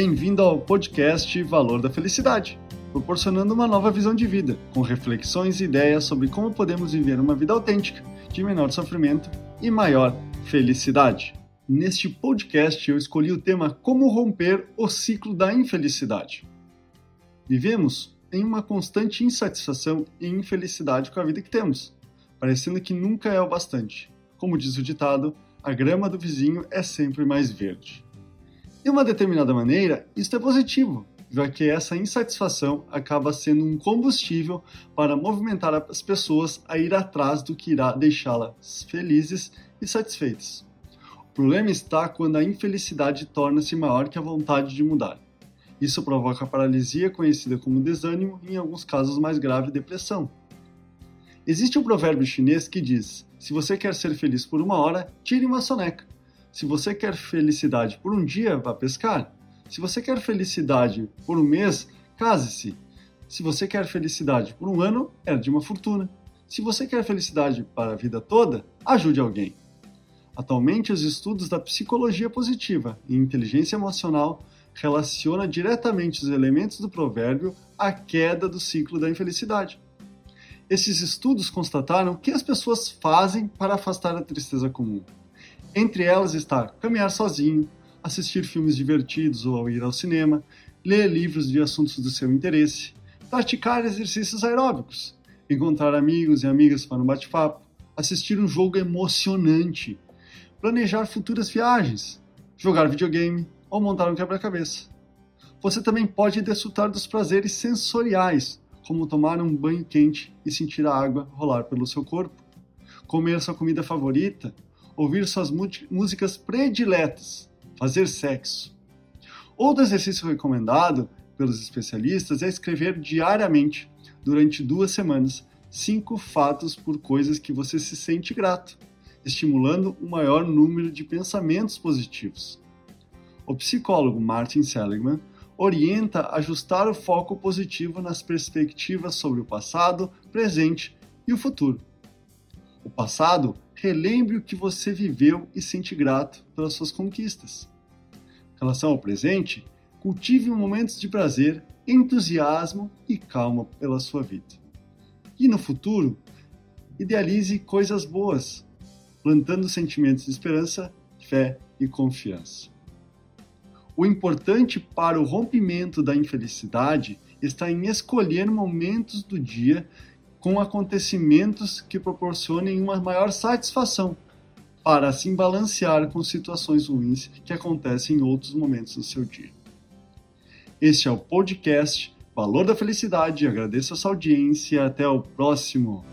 Bem-vindo ao podcast Valor da Felicidade, proporcionando uma nova visão de vida, com reflexões e ideias sobre como podemos viver uma vida autêntica, de menor sofrimento e maior felicidade. Neste podcast, eu escolhi o tema Como romper o ciclo da infelicidade. Vivemos em uma constante insatisfação e infelicidade com a vida que temos, parecendo que nunca é o bastante. Como diz o ditado, a grama do vizinho é sempre mais verde. De uma determinada maneira, isto é positivo, já que essa insatisfação acaba sendo um combustível para movimentar as pessoas a ir atrás do que irá deixá-las felizes e satisfeitas. O problema está quando a infelicidade torna-se maior que a vontade de mudar. Isso provoca paralisia conhecida como desânimo e, em alguns casos mais grave, depressão. Existe um provérbio chinês que diz: se você quer ser feliz por uma hora, tire uma soneca. Se você quer felicidade por um dia, vá pescar. Se você quer felicidade por um mês, case-se. Se você quer felicidade por um ano, herde uma fortuna. Se você quer felicidade para a vida toda, ajude alguém. Atualmente, os estudos da psicologia positiva e inteligência emocional relacionam diretamente os elementos do provérbio à queda do ciclo da infelicidade. Esses estudos constataram que as pessoas fazem para afastar a tristeza comum. Entre elas está caminhar sozinho, assistir filmes divertidos ou ir ao cinema, ler livros de assuntos do seu interesse, praticar exercícios aeróbicos, encontrar amigos e amigas para um bate-papo, assistir um jogo emocionante, planejar futuras viagens, jogar videogame ou montar um quebra-cabeça. Você também pode desfrutar dos prazeres sensoriais, como tomar um banho quente e sentir a água rolar pelo seu corpo, comer sua comida favorita, ouvir suas músicas prediletas, fazer sexo. Outro exercício recomendado pelos especialistas é escrever diariamente, durante duas semanas, cinco fatos por coisas que você se sente grato, estimulando um maior número de pensamentos positivos. O psicólogo Martin Seligman orienta ajustar o foco positivo nas perspectivas sobre o passado, presente e o futuro. O passado, relembre o que você viveu e sente grato pelas suas conquistas. Em relação ao presente, cultive momentos de prazer, entusiasmo e calma pela sua vida. E no futuro, idealize coisas boas, plantando sentimentos de esperança, fé e confiança. O importante para o rompimento da infelicidade está em escolher momentos do dia com acontecimentos que proporcionem uma maior satisfação, para assim balancear com situações ruins que acontecem em outros momentos do seu dia. Este é o podcast Valor da Felicidade. Agradeço a sua audiência e até o próximo.